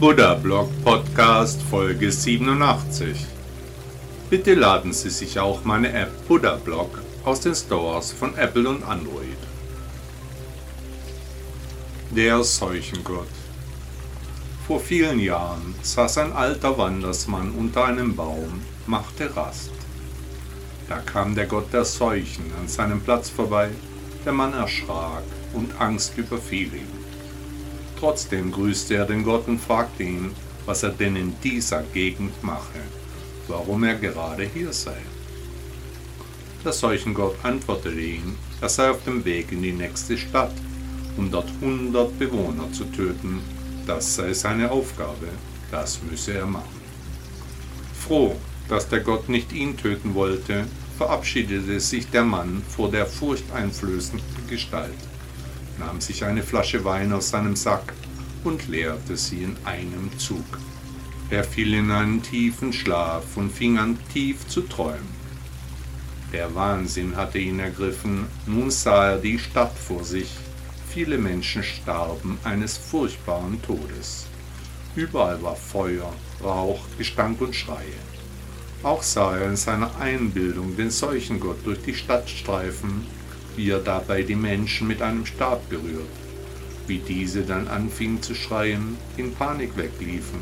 Buddha Blog Podcast Folge 87. Bitte laden Sie sich auch meine App Buddha Blog aus den Stores von Apple und Android. Der Seuchengott. Vor vielen Jahren saß ein alter Wandersmann unter einem Baum, machte Rast. Da kam der Gott der Seuchen an seinem Platz vorbei, der Mann erschrak und Angst überfiel ihn. Trotzdem grüßte er den Gott und fragte ihn, was er denn in dieser Gegend mache, warum er gerade hier sei. Der Seuchengott antwortete ihm, er sei auf dem Weg in die nächste Stadt, um dort hundert Bewohner zu töten. Das sei seine Aufgabe, das müsse er machen. Froh, dass der Gott nicht ihn töten wollte, verabschiedete sich der Mann vor der furchteinflößenden Gestalt nahm sich eine Flasche Wein aus seinem Sack und leerte sie in einem Zug. Er fiel in einen tiefen Schlaf und fing an tief zu träumen. Der Wahnsinn hatte ihn ergriffen, nun sah er die Stadt vor sich. Viele Menschen starben eines furchtbaren Todes. Überall war Feuer, Rauch, Gestank und Schreie. Auch sah er in seiner Einbildung den Seuchengott durch die Stadt streifen wie er dabei die Menschen mit einem Stab berührt, wie diese dann anfingen zu schreien, in Panik wegliefen.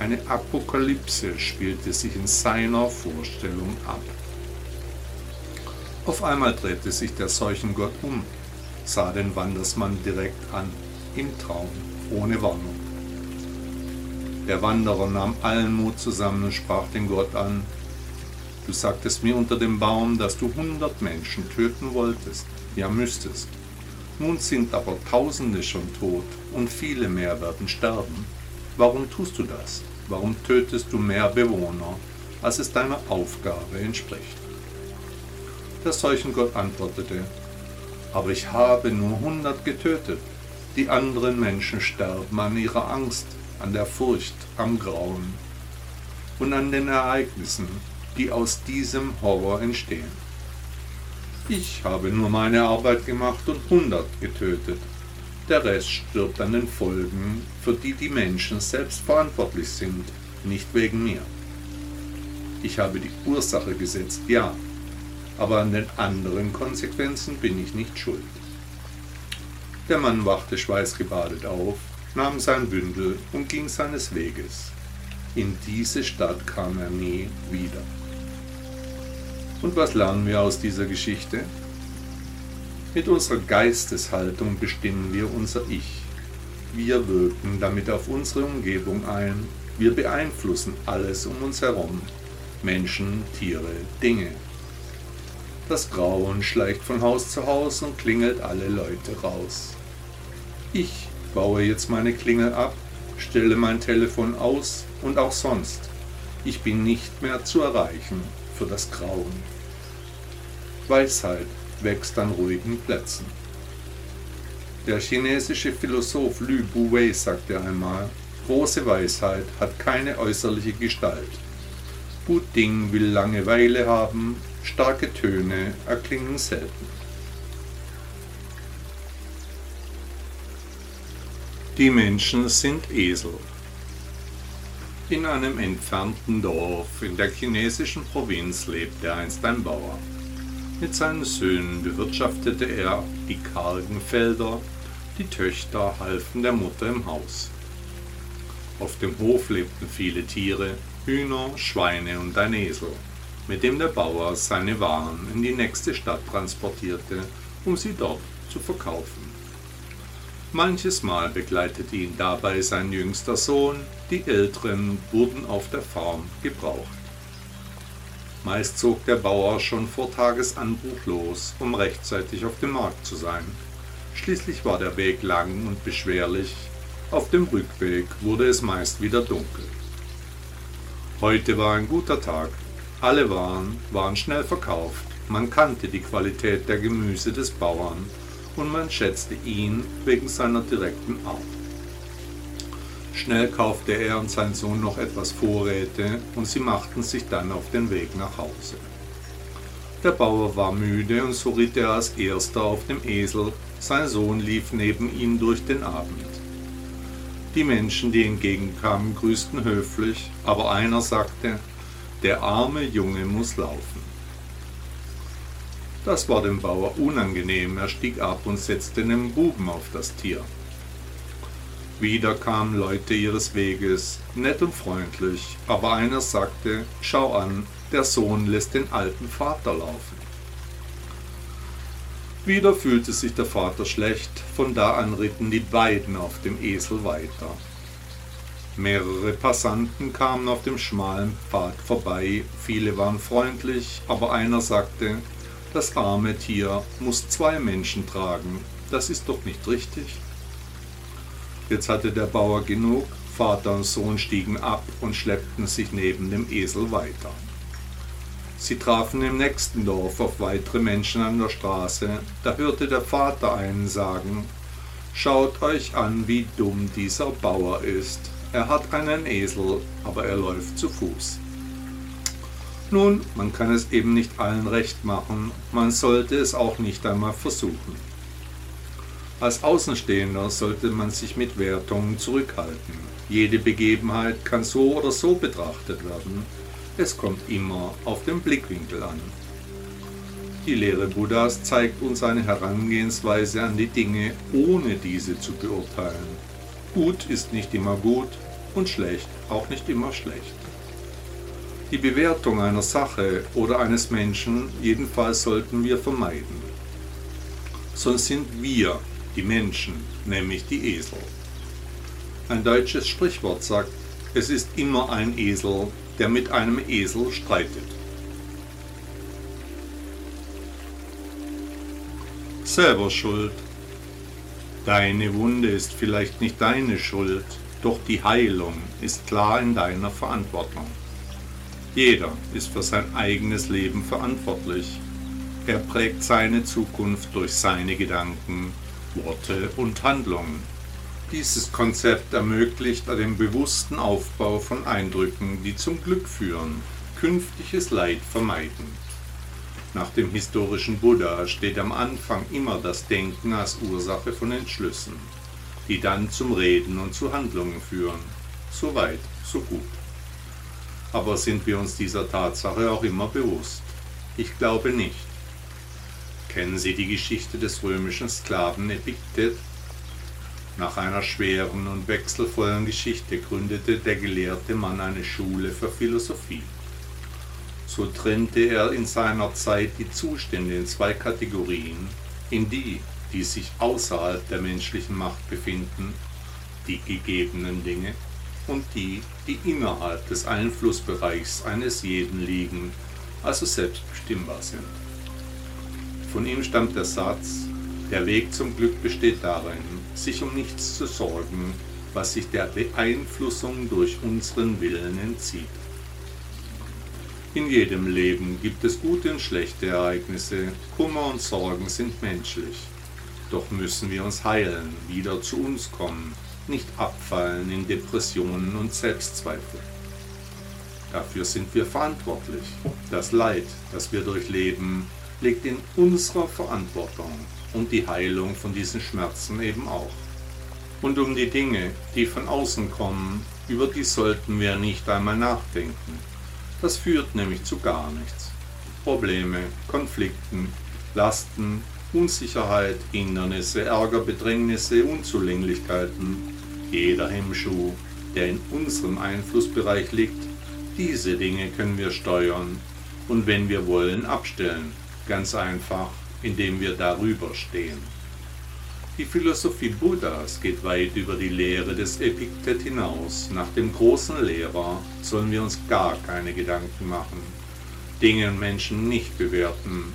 Eine Apokalypse spielte sich in seiner Vorstellung ab. Auf einmal drehte sich der Seuchengott um, sah den Wandersmann direkt an, im Traum, ohne Warnung. Der Wanderer nahm allen Mut zusammen und sprach den Gott an, Du sagtest mir unter dem Baum, dass du hundert Menschen töten wolltest. Ja, müsstest. Nun sind aber Tausende schon tot und viele mehr werden sterben. Warum tust du das? Warum tötest du mehr Bewohner, als es deiner Aufgabe entspricht? Der Seuchengott antwortete, aber ich habe nur hundert getötet. Die anderen Menschen sterben an ihrer Angst, an der Furcht, am Grauen und an den Ereignissen, die aus diesem Horror entstehen. Ich habe nur meine Arbeit gemacht und hundert getötet. Der Rest stirbt an den Folgen, für die die Menschen selbst verantwortlich sind, nicht wegen mir. Ich habe die Ursache gesetzt, ja, aber an den anderen Konsequenzen bin ich nicht schuld. Der Mann wachte schweißgebadet auf, nahm sein Bündel und ging seines Weges. In diese Stadt kam er nie wieder. Und was lernen wir aus dieser Geschichte? Mit unserer Geisteshaltung bestimmen wir unser Ich. Wir wirken damit auf unsere Umgebung ein. Wir beeinflussen alles um uns herum. Menschen, Tiere, Dinge. Das Grauen schleicht von Haus zu Haus und klingelt alle Leute raus. Ich baue jetzt meine Klingel ab, stelle mein Telefon aus und auch sonst. Ich bin nicht mehr zu erreichen für das Grauen. Weisheit wächst an ruhigen Plätzen. Der chinesische Philosoph Lü Buwei sagte einmal, große Weisheit hat keine äußerliche Gestalt. Gut Ding will Langeweile haben, starke Töne erklingen selten. Die Menschen sind Esel. In einem entfernten Dorf in der chinesischen Provinz lebte einst ein Bauer. Mit seinen Söhnen bewirtschaftete er die kargen Felder, die Töchter halfen der Mutter im Haus. Auf dem Hof lebten viele Tiere, Hühner, Schweine und ein Esel, mit dem der Bauer seine Waren in die nächste Stadt transportierte, um sie dort zu verkaufen. Manches Mal begleitete ihn dabei sein jüngster Sohn, die Älteren wurden auf der Farm gebraucht. Meist zog der Bauer schon vor Tagesanbruch los, um rechtzeitig auf dem Markt zu sein. Schließlich war der Weg lang und beschwerlich, auf dem Rückweg wurde es meist wieder dunkel. Heute war ein guter Tag. Alle Waren waren schnell verkauft. Man kannte die Qualität der Gemüse des Bauern und man schätzte ihn wegen seiner direkten Art. Schnell kaufte er und sein Sohn noch etwas Vorräte und sie machten sich dann auf den Weg nach Hause. Der Bauer war müde und so ritt er als erster auf dem Esel, sein Sohn lief neben ihm durch den Abend. Die Menschen, die entgegenkamen, grüßten höflich, aber einer sagte, der arme Junge muss laufen. Das war dem Bauer unangenehm, er stieg ab und setzte einen Buben auf das Tier. Wieder kamen Leute ihres Weges, nett und freundlich, aber einer sagte, schau an, der Sohn lässt den alten Vater laufen. Wieder fühlte sich der Vater schlecht, von da an ritten die beiden auf dem Esel weiter. Mehrere Passanten kamen auf dem schmalen Pfad vorbei, viele waren freundlich, aber einer sagte, das arme Tier muss zwei Menschen tragen, das ist doch nicht richtig. Jetzt hatte der Bauer genug, Vater und Sohn stiegen ab und schleppten sich neben dem Esel weiter. Sie trafen im nächsten Dorf auf weitere Menschen an der Straße. Da hörte der Vater einen sagen, Schaut euch an, wie dumm dieser Bauer ist. Er hat einen Esel, aber er läuft zu Fuß. Nun, man kann es eben nicht allen recht machen, man sollte es auch nicht einmal versuchen. Als Außenstehender sollte man sich mit Wertungen zurückhalten. Jede Begebenheit kann so oder so betrachtet werden es kommt immer auf den Blickwinkel an. Die Lehre Buddhas zeigt uns eine Herangehensweise an die Dinge, ohne diese zu beurteilen. Gut ist nicht immer gut und schlecht auch nicht immer schlecht. Die Bewertung einer Sache oder eines Menschen jedenfalls sollten wir vermeiden. Sonst sind wir, die Menschen, nämlich die Esel. Ein deutsches Sprichwort sagt, es ist immer ein Esel, der mit einem Esel streitet. Selber schuld. Deine Wunde ist vielleicht nicht deine Schuld, doch die Heilung ist klar in deiner Verantwortung. Jeder ist für sein eigenes Leben verantwortlich. Er prägt seine Zukunft durch seine Gedanken, Worte und Handlungen. Dieses Konzept ermöglicht den bewussten Aufbau von Eindrücken, die zum Glück führen, künftiges Leid vermeiden. Nach dem historischen Buddha steht am Anfang immer das Denken als Ursache von Entschlüssen, die dann zum Reden und zu Handlungen führen. So weit, so gut. Aber sind wir uns dieser Tatsache auch immer bewusst? Ich glaube nicht. Kennen Sie die Geschichte des römischen Sklaven Epiktet? Nach einer schweren und wechselvollen Geschichte gründete der gelehrte Mann eine Schule für Philosophie. So trennte er in seiner Zeit die Zustände in zwei Kategorien, in die, die sich außerhalb der menschlichen Macht befinden, die gegebenen Dinge, und die, die innerhalb des Einflussbereichs eines jeden liegen, also selbstbestimmbar sind. Von ihm stammt der Satz, der Weg zum Glück besteht darin, sich um nichts zu sorgen, was sich der Beeinflussung durch unseren Willen entzieht. In jedem Leben gibt es gute und schlechte Ereignisse, Kummer und Sorgen sind menschlich. Doch müssen wir uns heilen, wieder zu uns kommen, nicht abfallen in Depressionen und Selbstzweifel. Dafür sind wir verantwortlich. Das Leid, das wir durchleben, liegt in unserer Verantwortung und die Heilung von diesen Schmerzen eben auch. Und um die Dinge, die von außen kommen, über die sollten wir nicht einmal nachdenken. Das führt nämlich zu gar nichts. Probleme, Konflikten, Lasten, Unsicherheit, Hindernisse, Ärger, Bedrängnisse, Unzulänglichkeiten, jeder Hemmschuh, der in unserem Einflussbereich liegt, diese Dinge können wir steuern und wenn wir wollen abstellen, ganz einfach indem wir darüber stehen. Die Philosophie Buddhas geht weit über die Lehre des Epiktet hinaus. Nach dem großen Lehrer sollen wir uns gar keine Gedanken machen, Dinge und Menschen nicht bewerten,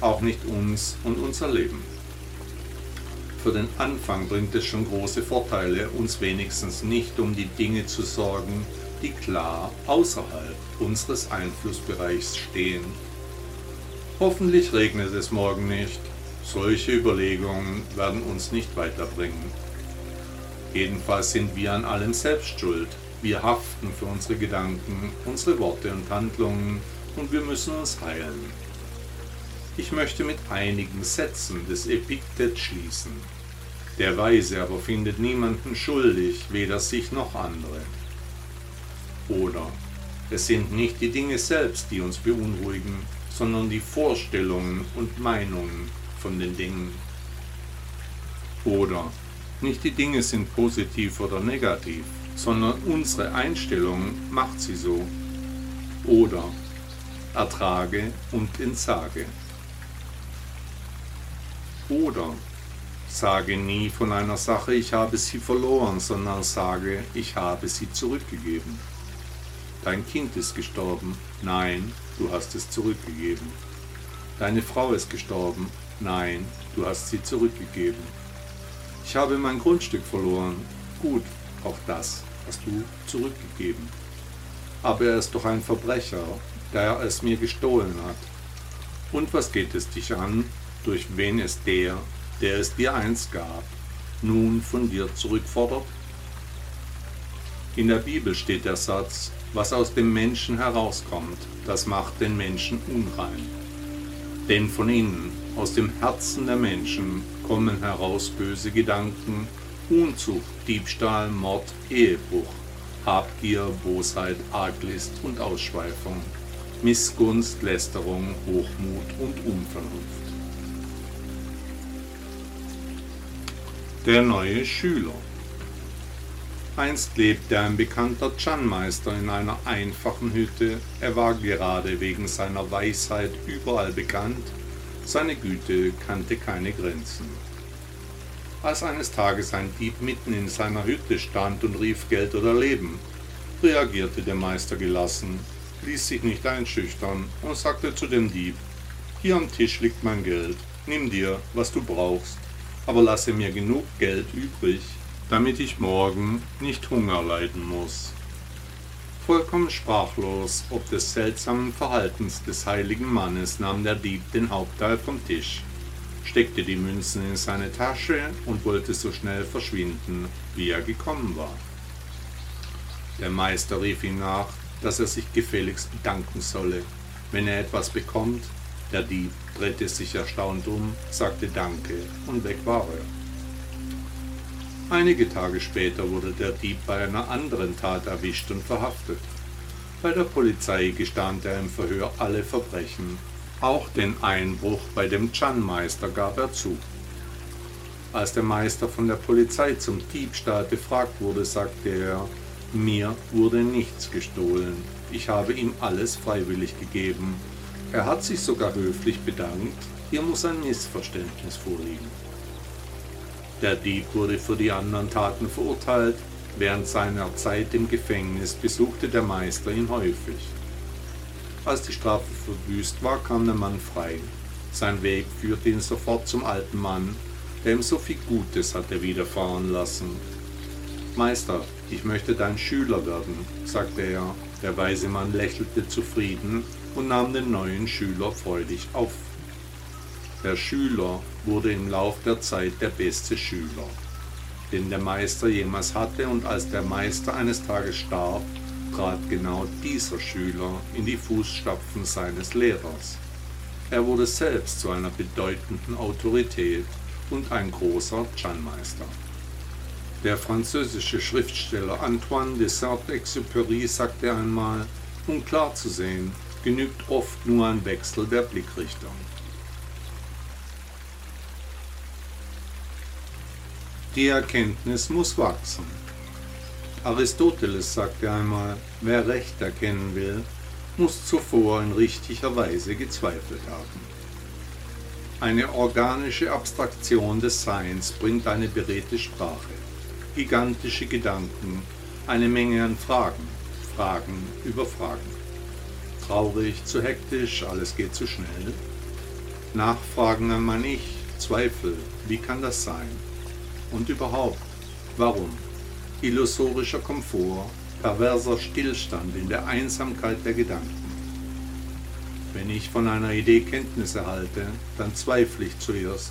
auch nicht uns und unser Leben. Für den Anfang bringt es schon große Vorteile, uns wenigstens nicht um die Dinge zu sorgen, die klar außerhalb unseres Einflussbereichs stehen. Hoffentlich regnet es morgen nicht solche Überlegungen werden uns nicht weiterbringen. Jedenfalls sind wir an allem selbst schuld. Wir haften für unsere Gedanken, unsere Worte und Handlungen und wir müssen uns heilen. Ich möchte mit einigen Sätzen des Epiktet schließen. Der Weise aber findet niemanden schuldig, weder sich noch andere. Oder es sind nicht die Dinge selbst, die uns beunruhigen, sondern die Vorstellungen und Meinungen, von den Dingen. Oder nicht die Dinge sind positiv oder negativ, sondern unsere Einstellung macht sie so. Oder ertrage und entsage. Oder sage nie von einer Sache, ich habe sie verloren, sondern sage, ich habe sie zurückgegeben. Dein Kind ist gestorben. Nein, du hast es zurückgegeben. Deine Frau ist gestorben. Nein, du hast sie zurückgegeben. Ich habe mein Grundstück verloren. Gut, auch das hast du zurückgegeben. Aber er ist doch ein Verbrecher, da er es mir gestohlen hat. Und was geht es dich an, durch wen es der, der es dir einst gab, nun von dir zurückfordert? In der Bibel steht der Satz, was aus dem Menschen herauskommt, das macht den Menschen unrein. Denn von innen, aus dem Herzen der Menschen kommen heraus böse Gedanken, Unzucht, Diebstahl, Mord, Ehebruch, Habgier, Bosheit, Arglist und Ausschweifung, Missgunst, Lästerung, Hochmut und Unvernunft. Der neue Schüler. Einst lebte ein bekannter Chan-Meister in einer einfachen Hütte. Er war gerade wegen seiner Weisheit überall bekannt. Seine Güte kannte keine Grenzen. Als eines Tages ein Dieb mitten in seiner Hütte stand und rief Geld oder Leben, reagierte der Meister gelassen, ließ sich nicht einschüchtern und sagte zu dem Dieb, hier am Tisch liegt mein Geld, nimm dir, was du brauchst, aber lasse mir genug Geld übrig, damit ich morgen nicht Hunger leiden muss. Vollkommen sprachlos ob des seltsamen Verhaltens des heiligen Mannes nahm der Dieb den Hauptteil vom Tisch, steckte die Münzen in seine Tasche und wollte so schnell verschwinden, wie er gekommen war. Der Meister rief ihm nach, dass er sich gefälligst bedanken solle, wenn er etwas bekommt. Der Dieb drehte sich erstaunt um, sagte Danke und weg war er. Einige Tage später wurde der Dieb bei einer anderen Tat erwischt und verhaftet. Bei der Polizei gestand er im Verhör alle Verbrechen. Auch den Einbruch bei dem Chan-Meister gab er zu. Als der Meister von der Polizei zum Diebstahl befragt wurde, sagte er, mir wurde nichts gestohlen. Ich habe ihm alles freiwillig gegeben. Er hat sich sogar höflich bedankt. Hier muss ein Missverständnis vorliegen. Der Dieb wurde für die anderen Taten verurteilt. Während seiner Zeit im Gefängnis besuchte der Meister ihn häufig. Als die Strafe verbüßt war, kam der Mann frei. Sein Weg führte ihn sofort zum alten Mann, der ihm so viel Gutes hatte widerfahren lassen. Meister, ich möchte dein Schüler werden, sagte er. Der weise Mann lächelte zufrieden und nahm den neuen Schüler freudig auf. Der Schüler wurde im Lauf der Zeit der beste Schüler, den der Meister jemals hatte, und als der Meister eines Tages starb, trat genau dieser Schüler in die Fußstapfen seines Lehrers. Er wurde selbst zu einer bedeutenden Autorität und ein großer Chan-Meister. Der französische Schriftsteller Antoine de Saint-Exupéry sagte einmal, um klar zu sehen, genügt oft nur ein Wechsel der Blickrichtung. Die Erkenntnis muss wachsen. Aristoteles sagte einmal, wer Recht erkennen will, muss zuvor in richtiger Weise gezweifelt haben. Eine organische Abstraktion des Seins bringt eine beredte Sprache, gigantische Gedanken, eine Menge an Fragen, Fragen über Fragen. Traurig, zu hektisch, alles geht zu schnell. Nachfragen an mein Ich, Zweifel, wie kann das sein? Und überhaupt, warum? Illusorischer Komfort, perverser Stillstand in der Einsamkeit der Gedanken. Wenn ich von einer Idee Kenntnis erhalte, dann zweifle ich zuerst.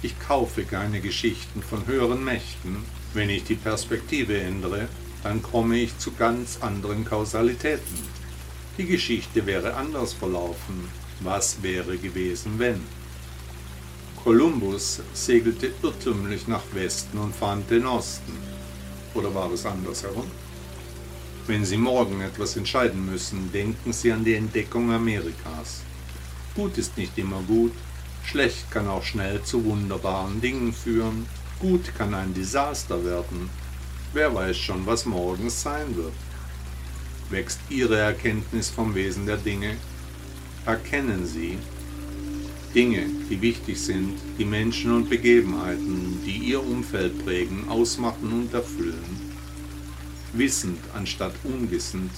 Ich kaufe keine Geschichten von höheren Mächten. Wenn ich die Perspektive ändere, dann komme ich zu ganz anderen Kausalitäten. Die Geschichte wäre anders verlaufen. Was wäre gewesen, wenn? Kolumbus segelte irrtümlich nach Westen und fand den Osten. Oder war es andersherum? Wenn Sie morgen etwas entscheiden müssen, denken Sie an die Entdeckung Amerikas. Gut ist nicht immer gut, schlecht kann auch schnell zu wunderbaren Dingen führen, gut kann ein Desaster werden. Wer weiß schon, was morgens sein wird. Wächst Ihre Erkenntnis vom Wesen der Dinge? Erkennen Sie Dinge, die wichtig sind, die Menschen und Begebenheiten, die Ihr Umfeld prägen, ausmachen und erfüllen wissend anstatt unwissend.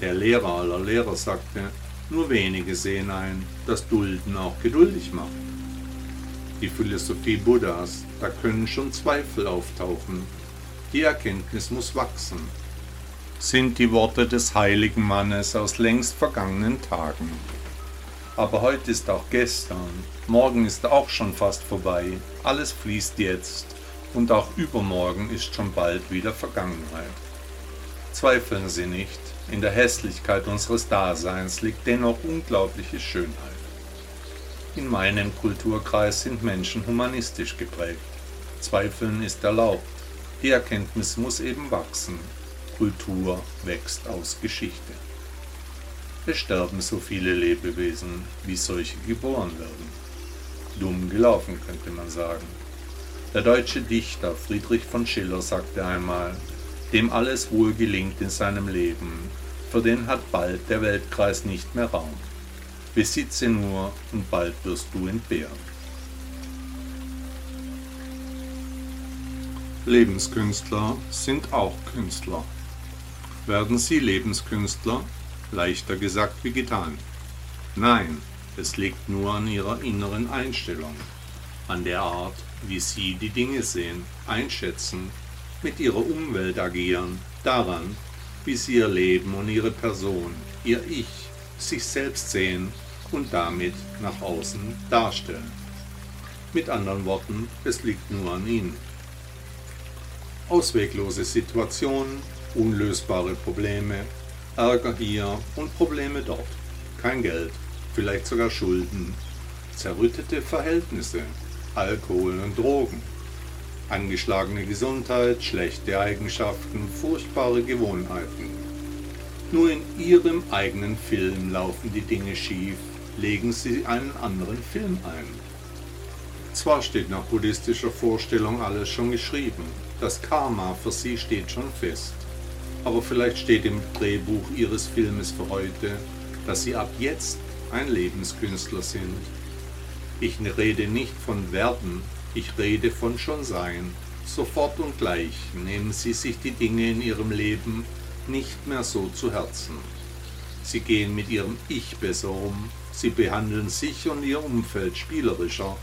Der Lehrer aller Lehrer sagte, nur wenige sehen ein, dass Dulden auch geduldig macht. Die Philosophie Buddhas, da können schon Zweifel auftauchen. Die Erkenntnis muss wachsen. Sind die Worte des heiligen Mannes aus längst vergangenen Tagen. Aber heute ist auch gestern, morgen ist auch schon fast vorbei, alles fließt jetzt und auch übermorgen ist schon bald wieder Vergangenheit. Zweifeln Sie nicht, in der Hässlichkeit unseres Daseins liegt dennoch unglaubliche Schönheit. In meinem Kulturkreis sind Menschen humanistisch geprägt. Zweifeln ist erlaubt. Die Erkenntnis muss eben wachsen. Kultur wächst aus Geschichte. Es sterben so viele Lebewesen, wie solche geboren werden. Dumm gelaufen, könnte man sagen. Der deutsche Dichter Friedrich von Schiller sagte einmal, dem alles wohl gelingt in seinem Leben, für den hat bald der Weltkreis nicht mehr Raum. Besitze nur und bald wirst du entbehren. Lebenskünstler sind auch Künstler. Werden sie Lebenskünstler? Leichter gesagt wie getan. Nein, es liegt nur an ihrer inneren Einstellung, an der Art, wie sie die Dinge sehen, einschätzen, mit ihrer Umwelt agieren, daran, wie sie ihr Leben und ihre Person, ihr Ich, sich selbst sehen und damit nach außen darstellen. Mit anderen Worten, es liegt nur an ihnen. Ausweglose Situationen, unlösbare Probleme, Ärger hier und Probleme dort, kein Geld, vielleicht sogar Schulden, zerrüttete Verhältnisse, Alkohol und Drogen, angeschlagene Gesundheit, schlechte Eigenschaften, furchtbare Gewohnheiten. Nur in ihrem eigenen Film laufen die Dinge schief, legen sie einen anderen Film ein. Zwar steht nach buddhistischer Vorstellung alles schon geschrieben, das Karma für sie steht schon fest, aber vielleicht steht im Drehbuch ihres Filmes für heute, dass sie ab jetzt ein Lebenskünstler sind ich rede nicht von werden, ich rede von schon sein. Sofort und gleich nehmen Sie sich die Dinge in Ihrem Leben nicht mehr so zu Herzen. Sie gehen mit Ihrem Ich besser um, Sie behandeln sich und Ihr Umfeld spielerischer,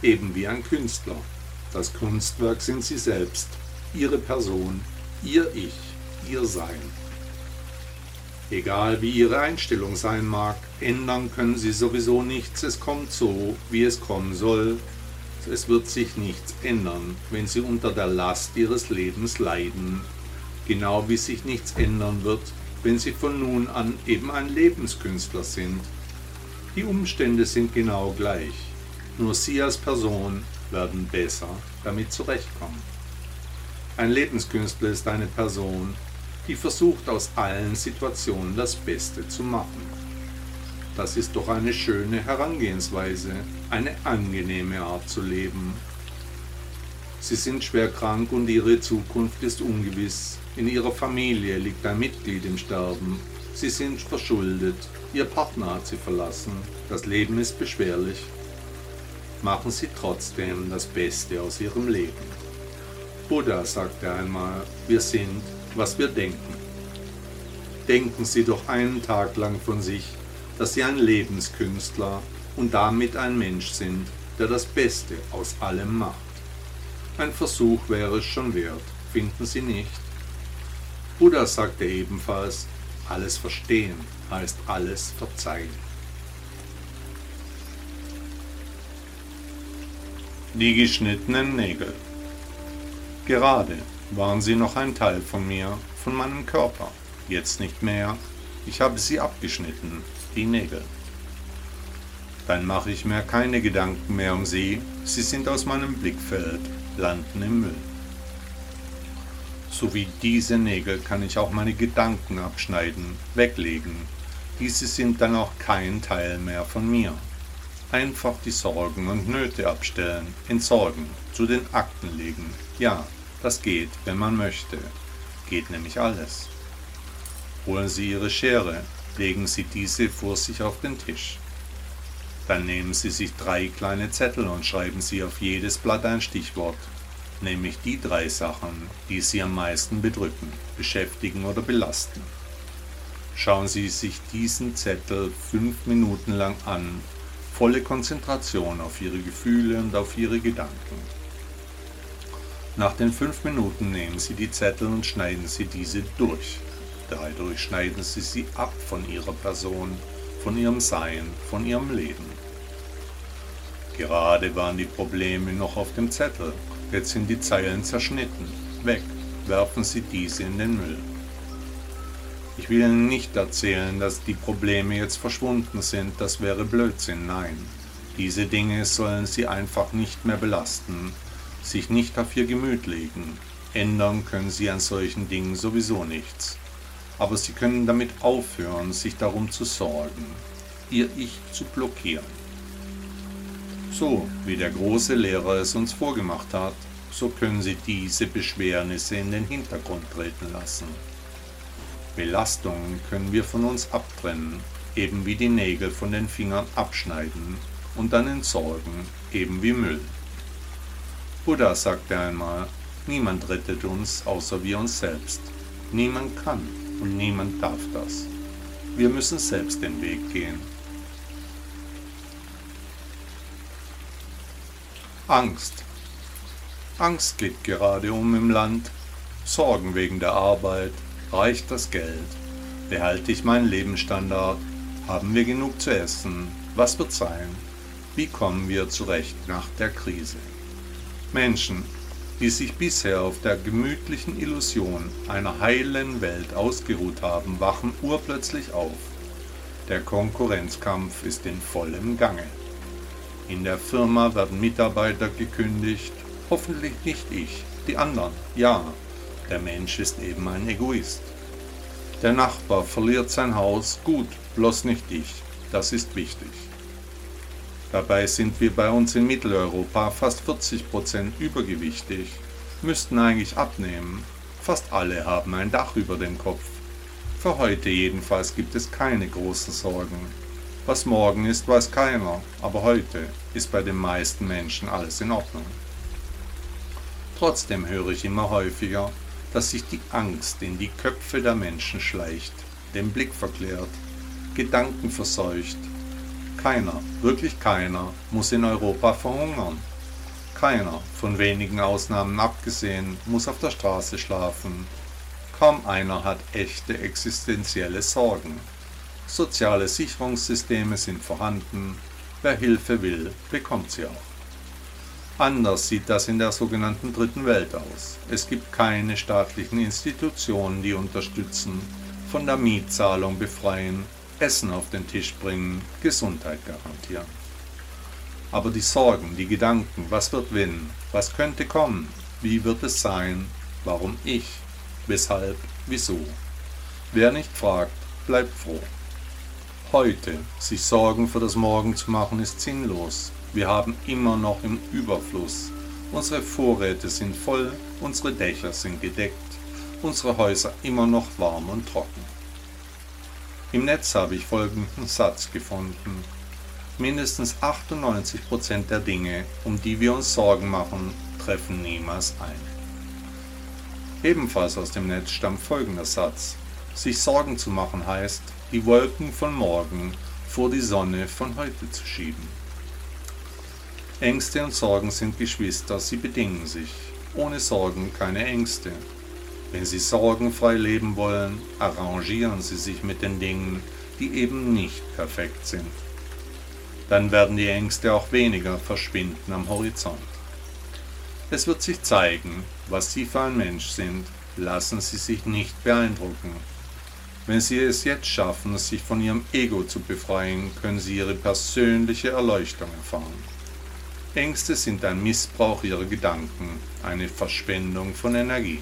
eben wie ein Künstler. Das Kunstwerk sind Sie selbst, Ihre Person, Ihr Ich, Ihr Sein. Egal wie Ihre Einstellung sein mag, ändern können Sie sowieso nichts. Es kommt so, wie es kommen soll. Es wird sich nichts ändern, wenn Sie unter der Last Ihres Lebens leiden. Genau wie sich nichts ändern wird, wenn Sie von nun an eben ein Lebenskünstler sind. Die Umstände sind genau gleich. Nur Sie als Person werden besser damit zurechtkommen. Ein Lebenskünstler ist eine Person, die versucht aus allen Situationen das Beste zu machen. Das ist doch eine schöne Herangehensweise, eine angenehme Art zu leben. Sie sind schwer krank und ihre Zukunft ist ungewiss. In ihrer Familie liegt ein Mitglied im Sterben. Sie sind verschuldet. Ihr Partner hat sie verlassen. Das Leben ist beschwerlich. machen Sie trotzdem das Beste aus Ihrem Leben. Buddha sagte einmal, wir sind, was wir denken. Denken Sie doch einen Tag lang von sich, dass Sie ein Lebenskünstler und damit ein Mensch sind, der das Beste aus allem macht. Ein Versuch wäre es schon wert, finden Sie nicht? Buddha sagte ebenfalls, alles verstehen heißt alles verzeihen. Die geschnittenen Nägel. Gerade waren sie noch ein Teil von mir, von meinem Körper. Jetzt nicht mehr. Ich habe sie abgeschnitten, die Nägel. Dann mache ich mir keine Gedanken mehr um sie. Sie sind aus meinem Blickfeld, landen im Müll. So wie diese Nägel kann ich auch meine Gedanken abschneiden, weglegen. Diese sind dann auch kein Teil mehr von mir. Einfach die Sorgen und Nöte abstellen, entsorgen, zu den Akten legen. Ja, das geht, wenn man möchte. Geht nämlich alles. Holen Sie Ihre Schere, legen Sie diese vor sich auf den Tisch. Dann nehmen Sie sich drei kleine Zettel und schreiben Sie auf jedes Blatt ein Stichwort, nämlich die drei Sachen, die Sie am meisten bedrücken, beschäftigen oder belasten. Schauen Sie sich diesen Zettel fünf Minuten lang an, volle Konzentration auf Ihre Gefühle und auf Ihre Gedanken. Nach den fünf Minuten nehmen Sie die Zettel und schneiden Sie diese durch. Dadurch schneiden Sie sie ab von Ihrer Person, von Ihrem Sein, von Ihrem Leben. Gerade waren die Probleme noch auf dem Zettel Jetzt sind die Zeilen zerschnitten. Weg. Werfen Sie diese in den Müll. Ich will Ihnen nicht erzählen, dass die Probleme jetzt verschwunden sind, das wäre Blödsinn, nein. Diese Dinge sollen Sie einfach nicht mehr belasten, sich nicht auf Ihr Gemüt legen. Ändern können Sie an solchen Dingen sowieso nichts. Aber Sie können damit aufhören, sich darum zu sorgen, Ihr Ich zu blockieren. So wie der große Lehrer es uns vorgemacht hat, so können Sie diese Beschwernisse in den Hintergrund treten lassen. Belastungen können wir von uns abtrennen, eben wie die Nägel von den Fingern abschneiden und dann entsorgen, eben wie Müll. Buddha sagte einmal, niemand rettet uns außer wir uns selbst. Niemand kann und niemand darf das. Wir müssen selbst den Weg gehen. Angst. Angst geht gerade um im Land. Sorgen wegen der Arbeit. Reicht das Geld? Behalte ich meinen Lebensstandard? Haben wir genug zu essen? Was wird sein? Wie kommen wir zurecht nach der Krise? Menschen, die sich bisher auf der gemütlichen Illusion einer heilen Welt ausgeruht haben, wachen urplötzlich auf. Der Konkurrenzkampf ist in vollem Gange. In der Firma werden Mitarbeiter gekündigt, hoffentlich nicht ich, die anderen, ja, der Mensch ist eben ein Egoist. Der Nachbar verliert sein Haus, gut, bloß nicht ich, das ist wichtig. Dabei sind wir bei uns in Mitteleuropa fast 40 Prozent übergewichtig, müssten eigentlich abnehmen. Fast alle haben ein Dach über dem Kopf. Für heute jedenfalls gibt es keine großen Sorgen. Was morgen ist, weiß keiner, aber heute ist bei den meisten Menschen alles in Ordnung. Trotzdem höre ich immer häufiger, dass sich die Angst in die Köpfe der Menschen schleicht, den Blick verklärt, Gedanken verseucht. Keiner, wirklich keiner, muss in Europa verhungern. Keiner, von wenigen Ausnahmen abgesehen, muss auf der Straße schlafen. Kaum einer hat echte existenzielle Sorgen. Soziale Sicherungssysteme sind vorhanden. Wer Hilfe will, bekommt sie auch. Anders sieht das in der sogenannten Dritten Welt aus. Es gibt keine staatlichen Institutionen, die unterstützen, von der Mietzahlung befreien, Essen auf den Tisch bringen, Gesundheit garantieren. Aber die Sorgen, die Gedanken, was wird wenn, was könnte kommen, wie wird es sein, warum ich, weshalb, wieso. Wer nicht fragt, bleibt froh. Heute sich Sorgen für das Morgen zu machen, ist sinnlos. Wir haben immer noch im Überfluss. Unsere Vorräte sind voll, unsere Dächer sind gedeckt, unsere Häuser immer noch warm und trocken. Im Netz habe ich folgenden Satz gefunden. mindestens 98% der Dinge, um die wir uns Sorgen machen, treffen niemals ein. Ebenfalls aus dem Netz stammt folgender Satz. Sich Sorgen zu machen heißt, die Wolken von morgen vor die Sonne von heute zu schieben. Ängste und Sorgen sind Geschwister, sie bedingen sich. Ohne Sorgen keine Ängste. Wenn Sie sorgenfrei leben wollen, arrangieren Sie sich mit den Dingen, die eben nicht perfekt sind. Dann werden die Ängste auch weniger verschwinden am Horizont. Es wird sich zeigen, was Sie für ein Mensch sind. Lassen Sie sich nicht beeindrucken. Wenn Sie es jetzt schaffen, sich von Ihrem Ego zu befreien, können Sie Ihre persönliche Erleuchtung erfahren. Ängste sind ein Missbrauch Ihrer Gedanken, eine Verschwendung von Energie.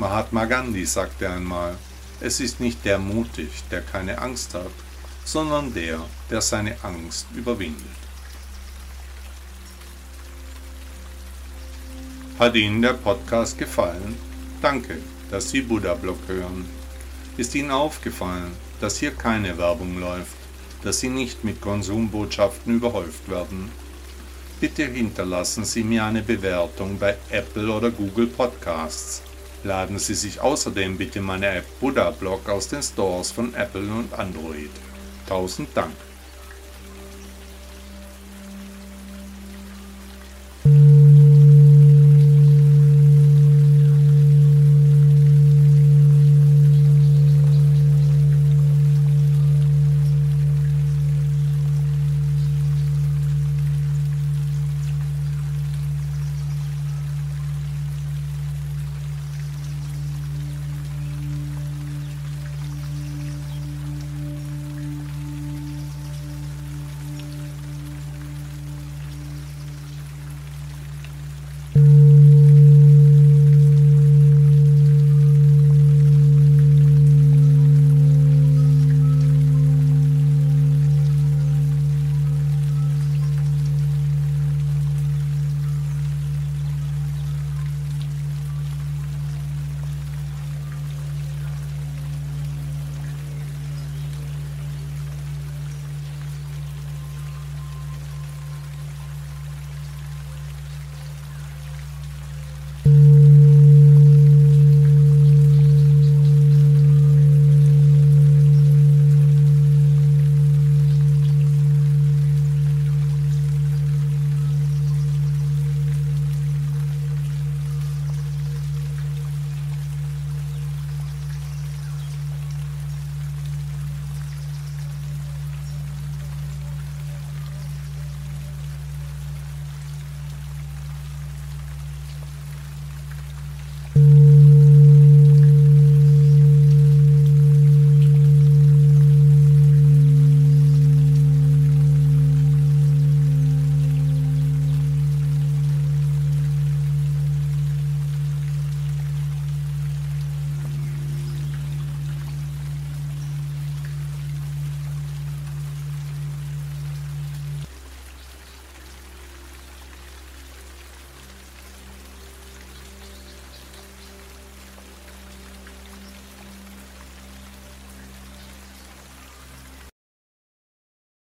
Mahatma Gandhi sagte einmal, es ist nicht der mutig, der keine Angst hat, sondern der, der seine Angst überwindet. Hat Ihnen der Podcast gefallen? Danke, dass Sie Buddha Blog hören. Ist Ihnen aufgefallen, dass hier keine Werbung läuft, dass Sie nicht mit Konsumbotschaften überhäuft werden? Bitte hinterlassen Sie mir eine Bewertung bei Apple oder Google Podcasts. Laden Sie sich außerdem bitte meine App Buddha Blog aus den Stores von Apple und Android. Tausend Dank.